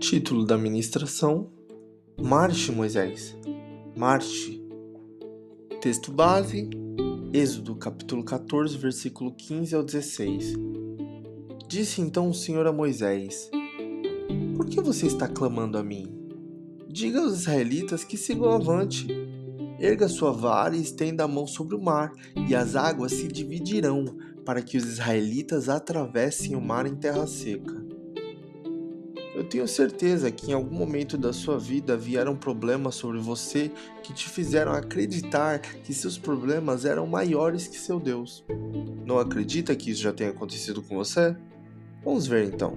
Título da ministração: Marche, Moisés. Marche. Texto base: Êxodo, capítulo 14, versículo 15 ao 16. Disse então o Senhor a Moisés: Por que você está clamando a mim? Diga aos israelitas que sigam avante. Erga sua vara e estenda a mão sobre o mar, e as águas se dividirão, para que os israelitas atravessem o mar em terra seca. Eu tenho certeza que em algum momento da sua vida vieram problemas sobre você que te fizeram acreditar que seus problemas eram maiores que seu Deus. Não acredita que isso já tenha acontecido com você? Vamos ver então.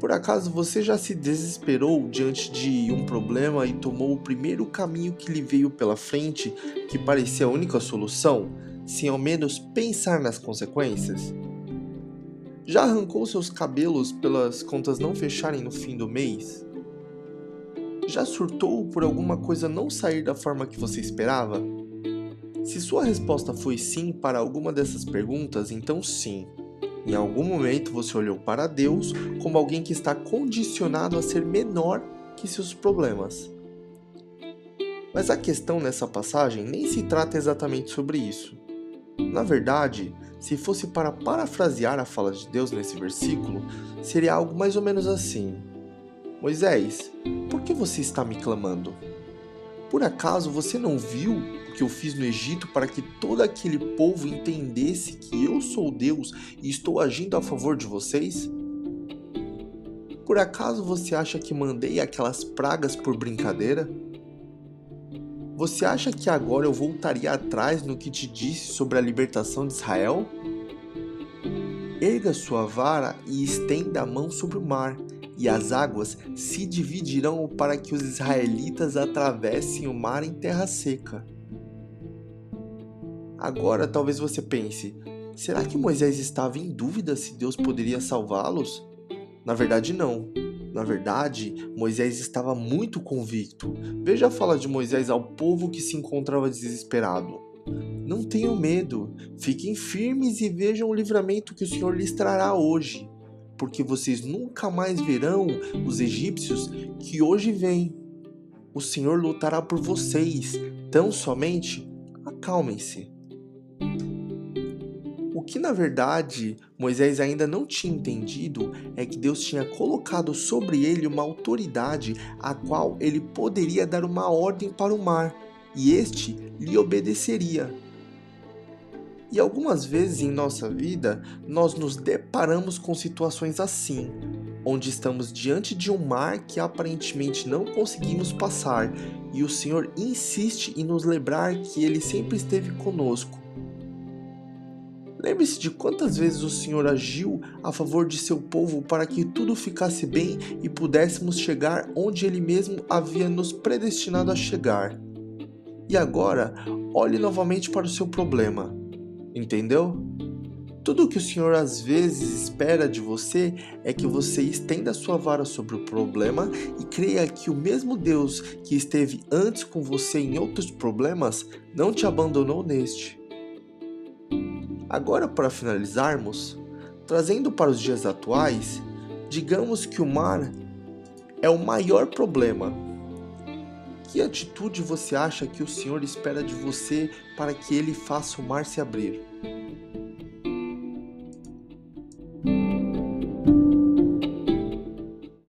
Por acaso você já se desesperou diante de um problema e tomou o primeiro caminho que lhe veio pela frente, que parecia a única solução, sem ao menos pensar nas consequências? Já arrancou seus cabelos pelas contas não fecharem no fim do mês? Já surtou por alguma coisa não sair da forma que você esperava? Se sua resposta foi sim para alguma dessas perguntas, então sim. Em algum momento você olhou para Deus como alguém que está condicionado a ser menor que seus problemas. Mas a questão nessa passagem nem se trata exatamente sobre isso. Na verdade, se fosse para parafrasear a fala de Deus nesse versículo, seria algo mais ou menos assim: Moisés, por que você está me clamando? Por acaso você não viu o que eu fiz no Egito para que todo aquele povo entendesse que eu sou Deus e estou agindo a favor de vocês? Por acaso você acha que mandei aquelas pragas por brincadeira? Você acha que agora eu voltaria atrás no que te disse sobre a libertação de Israel? Erga sua vara e estenda a mão sobre o mar, e as águas se dividirão para que os israelitas atravessem o mar em terra seca. Agora talvez você pense: será que Moisés estava em dúvida se Deus poderia salvá-los? Na verdade, não. Na verdade, Moisés estava muito convicto. Veja a fala de Moisés ao povo que se encontrava desesperado. Não tenham medo, fiquem firmes e vejam o livramento que o Senhor lhes trará hoje, porque vocês nunca mais verão os egípcios que hoje vêm. O Senhor lutará por vocês, tão somente acalmem-se. O que na verdade Moisés ainda não tinha entendido é que Deus tinha colocado sobre ele uma autoridade a qual ele poderia dar uma ordem para o mar, e este lhe obedeceria. E algumas vezes em nossa vida nós nos deparamos com situações assim, onde estamos diante de um mar que aparentemente não conseguimos passar, e o Senhor insiste em nos lembrar que Ele sempre esteve conosco Lembre-se de quantas vezes o Senhor agiu a favor de seu povo para que tudo ficasse bem e pudéssemos chegar onde Ele mesmo havia nos predestinado a chegar. E agora, olhe novamente para o seu problema. Entendeu? Tudo o que o Senhor às vezes espera de você é que você estenda sua vara sobre o problema e creia que o mesmo Deus que esteve antes com você em outros problemas não te abandonou neste. Agora, para finalizarmos, trazendo para os dias atuais, digamos que o mar é o maior problema. Que atitude você acha que o Senhor espera de você para que ele faça o mar se abrir?